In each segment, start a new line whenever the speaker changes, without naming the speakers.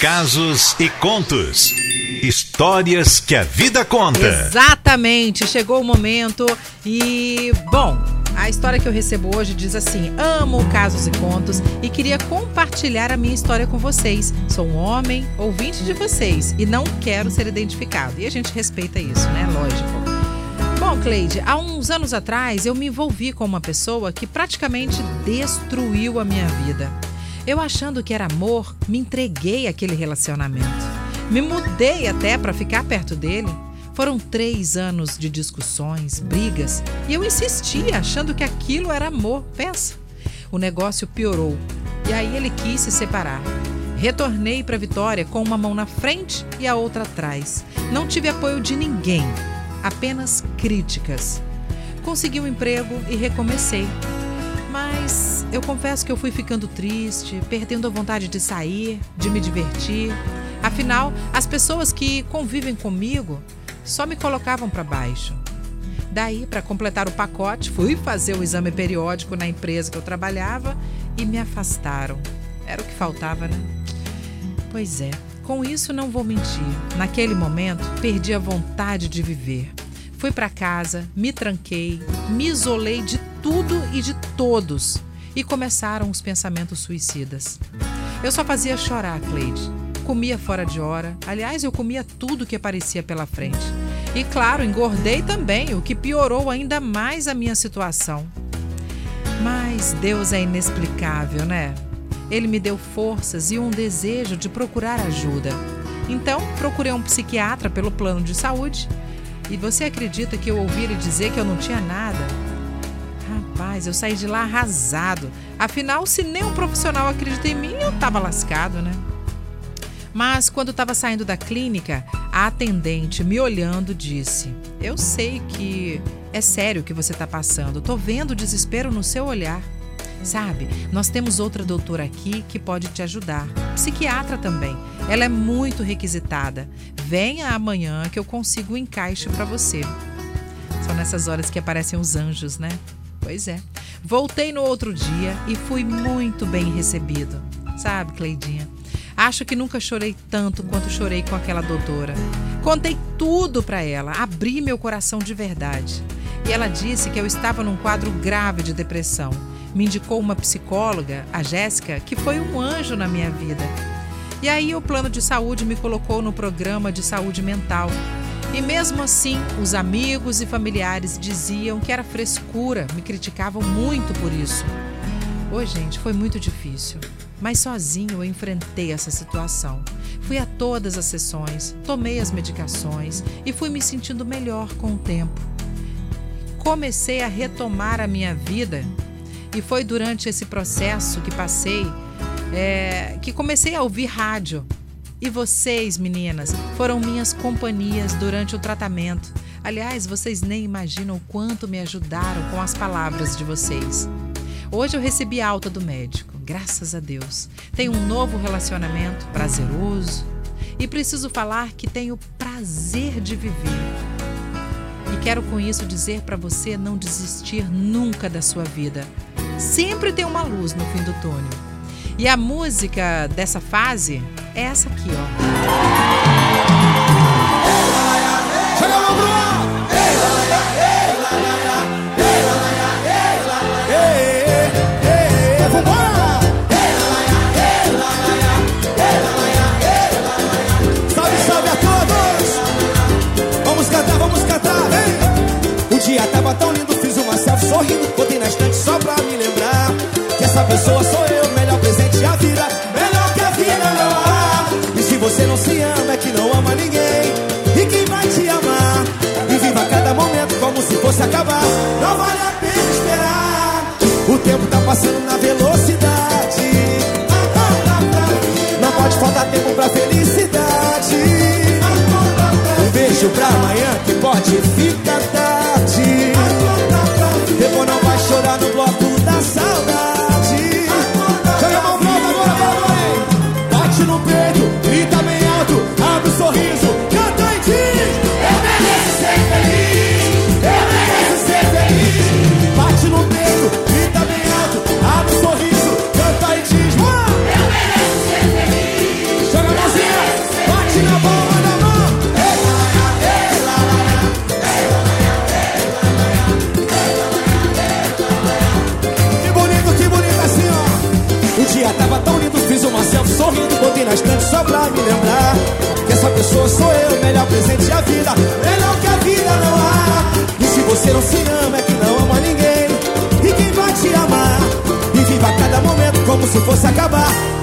casos e contos. Histórias que a vida conta.
Exatamente, chegou o momento e, bom, a história que eu recebo hoje diz assim: Amo casos e contos e queria compartilhar a minha história com vocês. Sou um homem, ouvinte de vocês e não quero ser identificado. E a gente respeita isso, né? Lógico. Bom, Cleide, há uns anos atrás eu me envolvi com uma pessoa que praticamente destruiu a minha vida. Eu achando que era amor, me entreguei àquele relacionamento. Me mudei até para ficar perto dele. Foram três anos de discussões, brigas, e eu insistia achando que aquilo era amor. Pensa. O negócio piorou e aí ele quis se separar. Retornei para Vitória com uma mão na frente e a outra atrás. Não tive apoio de ninguém, apenas críticas. Consegui um emprego e recomecei. Mas eu confesso que eu fui ficando triste, perdendo a vontade de sair, de me divertir. Afinal, as pessoas que convivem comigo só me colocavam para baixo. Daí, para completar o pacote, fui fazer o exame periódico na empresa que eu trabalhava e me afastaram. Era o que faltava, né? Pois é, com isso não vou mentir. Naquele momento, perdi a vontade de viver. Fui para casa, me tranquei, me isolei de tudo e de todos e começaram os pensamentos suicidas. Eu só fazia chorar, Cleide. Comia fora de hora. Aliás, eu comia tudo que aparecia pela frente. E claro, engordei também, o que piorou ainda mais a minha situação. Mas Deus é inexplicável, né? Ele me deu forças e um desejo de procurar ajuda. Então, procurei um psiquiatra pelo plano de saúde. E você acredita que eu ouvi ele dizer que eu não tinha nada? Rapaz, eu saí de lá arrasado. Afinal, se nem um profissional acredita em mim, eu tava lascado, né? Mas quando estava saindo da clínica, a atendente, me olhando, disse: Eu sei que é sério o que você está passando. Tô vendo o desespero no seu olhar. Sabe, nós temos outra doutora aqui que pode te ajudar. Psiquiatra também. Ela é muito requisitada. Venha amanhã que eu consigo um encaixe para você. São nessas horas que aparecem os anjos, né? Pois é. Voltei no outro dia e fui muito bem recebido. Sabe, Cleidinha? Acho que nunca chorei tanto quanto chorei com aquela doutora. Contei tudo para ela, abri meu coração de verdade. E ela disse que eu estava num quadro grave de depressão. Me indicou uma psicóloga, a Jéssica, que foi um anjo na minha vida. E aí o plano de saúde me colocou no programa de saúde mental. E mesmo assim, os amigos e familiares diziam que era frescura, me criticavam muito por isso. Oi, gente, foi muito difícil. Mas sozinho eu enfrentei essa situação. Fui a todas as sessões, tomei as medicações e fui me sentindo melhor com o tempo. Comecei a retomar a minha vida e foi durante esse processo que passei é, que comecei a ouvir rádio. E vocês, meninas, foram minhas companhias durante o tratamento. Aliás, vocês nem imaginam o quanto me ajudaram com as palavras de vocês. Hoje eu recebi alta do médico, graças a Deus. Tenho um novo relacionamento prazeroso e preciso falar que tenho prazer de viver. E quero com isso dizer para você não desistir nunca da sua vida. Sempre tem uma luz no fim do túnel. E a música dessa fase é essa aqui, ó.
Salve, salve a todos! Vamos cantar, vamos cantar, vem! O dia tava tão lindo, fiz uma selfie sorrindo, botei na estante só pra me lembrar que essa pessoa sou eu, se acabar. Não vale a pena esperar. O tempo tá passando na velocidade. Pra me lembrar. Que essa pessoa sou eu, melhor presente a vida, melhor que a vida não há. E se você não se ama, é que não ama ninguém. E quem vai te amar? E viva cada momento como se fosse acabar.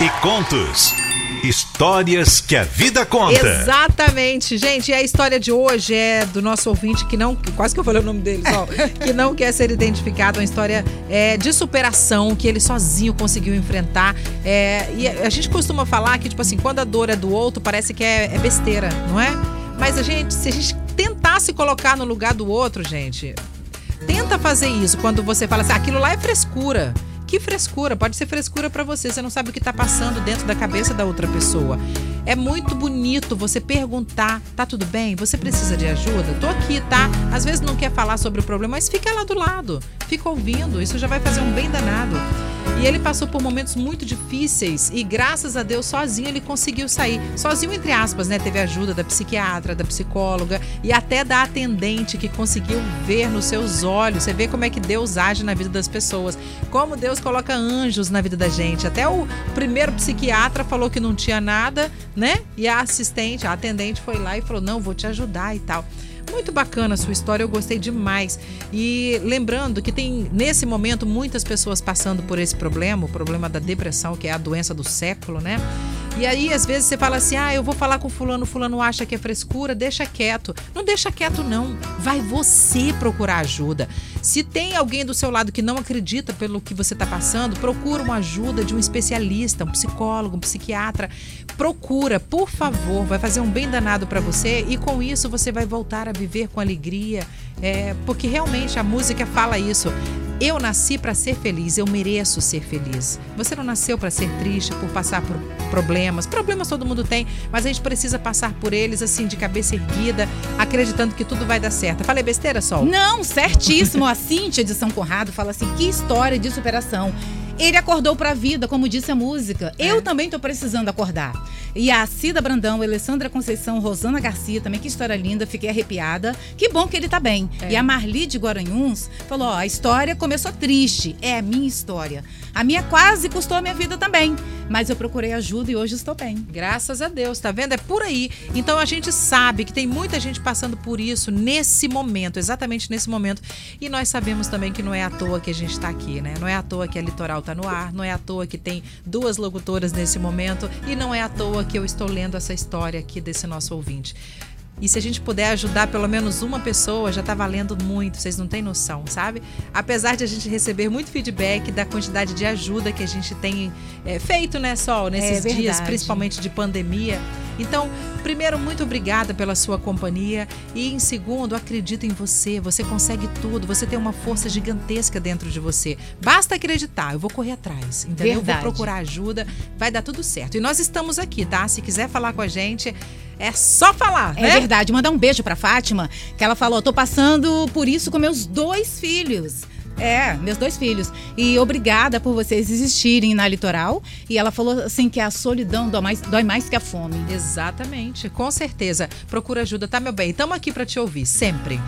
E contos. Histórias que a vida conta.
Exatamente, gente. E a história de hoje é do nosso ouvinte que não. Quase que eu falei o nome dele só. que não quer ser identificado. Uma história é, de superação que ele sozinho conseguiu enfrentar. É, e a gente costuma falar que, tipo assim, quando a dor é do outro, parece que é, é besteira, não é? Mas a gente, se a gente tentar se colocar no lugar do outro, gente, tenta fazer isso quando você fala assim, "Ah, aquilo lá é frescura. Que frescura? Pode ser frescura pra você. Você não sabe o que tá passando dentro da cabeça da outra pessoa. É muito bonito você perguntar: tá tudo bem? Você precisa de ajuda? Tô aqui, tá? Às vezes não quer falar sobre o problema, mas fica lá do lado. Fica ouvindo. Isso já vai fazer um bem danado. E ele passou por momentos muito difíceis e graças a Deus sozinho ele conseguiu sair. Sozinho entre aspas, né? Teve ajuda da psiquiatra, da psicóloga e até da atendente que conseguiu ver nos seus olhos. Você vê como é que Deus age na vida das pessoas. Como Deus coloca anjos na vida da gente. Até o primeiro psiquiatra falou que não tinha nada, né? E a assistente, a atendente foi lá e falou: "Não, vou te ajudar e tal". Muito bacana a sua história, eu gostei demais. E lembrando que tem, nesse momento, muitas pessoas passando por esse problema, o problema da depressão, que é a doença do século, né? E aí, às vezes, você fala assim: ah, eu vou falar com fulano, fulano acha que é frescura, deixa quieto. Não deixa quieto, não. Vai você procurar ajuda. Se tem alguém do seu lado que não acredita pelo que você está passando, procura uma ajuda de um especialista, um psicólogo, um psiquiatra. Procura, por favor, vai fazer um bem danado para você e com isso você vai voltar a viver com alegria, é, porque realmente a música fala isso. Eu nasci para ser feliz, eu mereço ser feliz. Você não nasceu para ser triste, por passar por problemas. Problemas todo mundo tem, mas a gente precisa passar por eles assim de cabeça erguida, acreditando que tudo vai dar certo. Falei besteira, Sol?
Não, certíssimo. A Cíntia de São Conrado fala assim: que história de superação. Ele acordou pra vida, como disse a música. Eu também tô precisando acordar. E a Cida Brandão, Alessandra Conceição, Rosana Garcia também, que história linda, fiquei arrepiada. Que bom que ele tá bem.
É.
E a Marli de Guaranhuns falou: ó, a história começou triste. É a minha história. A minha quase custou a minha vida também. Mas eu procurei ajuda e hoje estou bem.
Graças a Deus, tá vendo? É por aí. Então a gente sabe que tem muita gente passando por isso nesse momento, exatamente nesse momento. E nós sabemos também que não é à toa que a gente está aqui, né? Não é à toa que a Litoral tá no ar, não é à toa que tem duas locutoras nesse momento e não é à toa que eu estou lendo essa história aqui desse nosso ouvinte. E se a gente puder ajudar pelo menos uma pessoa, já tá valendo muito, vocês não têm noção, sabe? Apesar de a gente receber muito feedback da quantidade de ajuda que a gente tem é, feito, né, Sol, nesses dias,
verdade.
principalmente de pandemia. Então, primeiro, muito obrigada pela sua companhia. E em segundo, acredito em você. Você consegue tudo. Você tem uma força gigantesca dentro de você. Basta acreditar. Eu vou correr atrás, entendeu? Eu vou
Verdade.
procurar ajuda. Vai dar tudo certo. E nós estamos aqui, tá? Se quiser falar com a gente, é só falar,
É
né?
verdade. Mandar um beijo pra Fátima, que ela falou: tô passando por isso com meus dois filhos. É, meus dois filhos. E obrigada por vocês existirem na litoral. E ela falou assim que a solidão dói mais, dói mais que a fome.
Exatamente, com certeza. Procura ajuda, tá, meu bem? Estamos aqui para te ouvir, sempre.